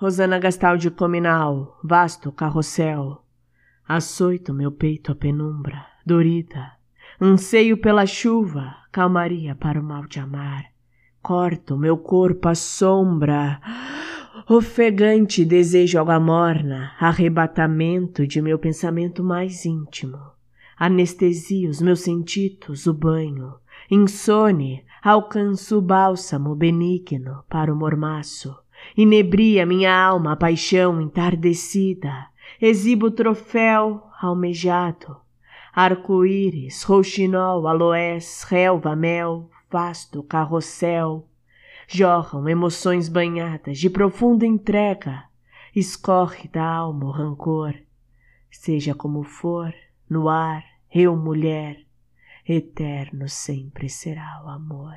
Rosana Gastaldi Cominal, vasto carrossel, açoito meu peito a penumbra, dorida, anseio pela chuva, calmaria para o mal de amar, corto meu corpo à sombra, ofegante desejo água morna, arrebatamento de meu pensamento mais íntimo, anestesia os meus sentidos, o banho, insone, alcanço o bálsamo benigno para o mormaço, inebria minha alma a paixão entardecida, exibo o troféu almejado, arco-íris, rouxinol, aloés, relva, mel, vasto carrossel, jorram emoções banhadas de profunda entrega, escorre da alma o rancor, seja como for, no ar, eu mulher, eterno sempre será o amor.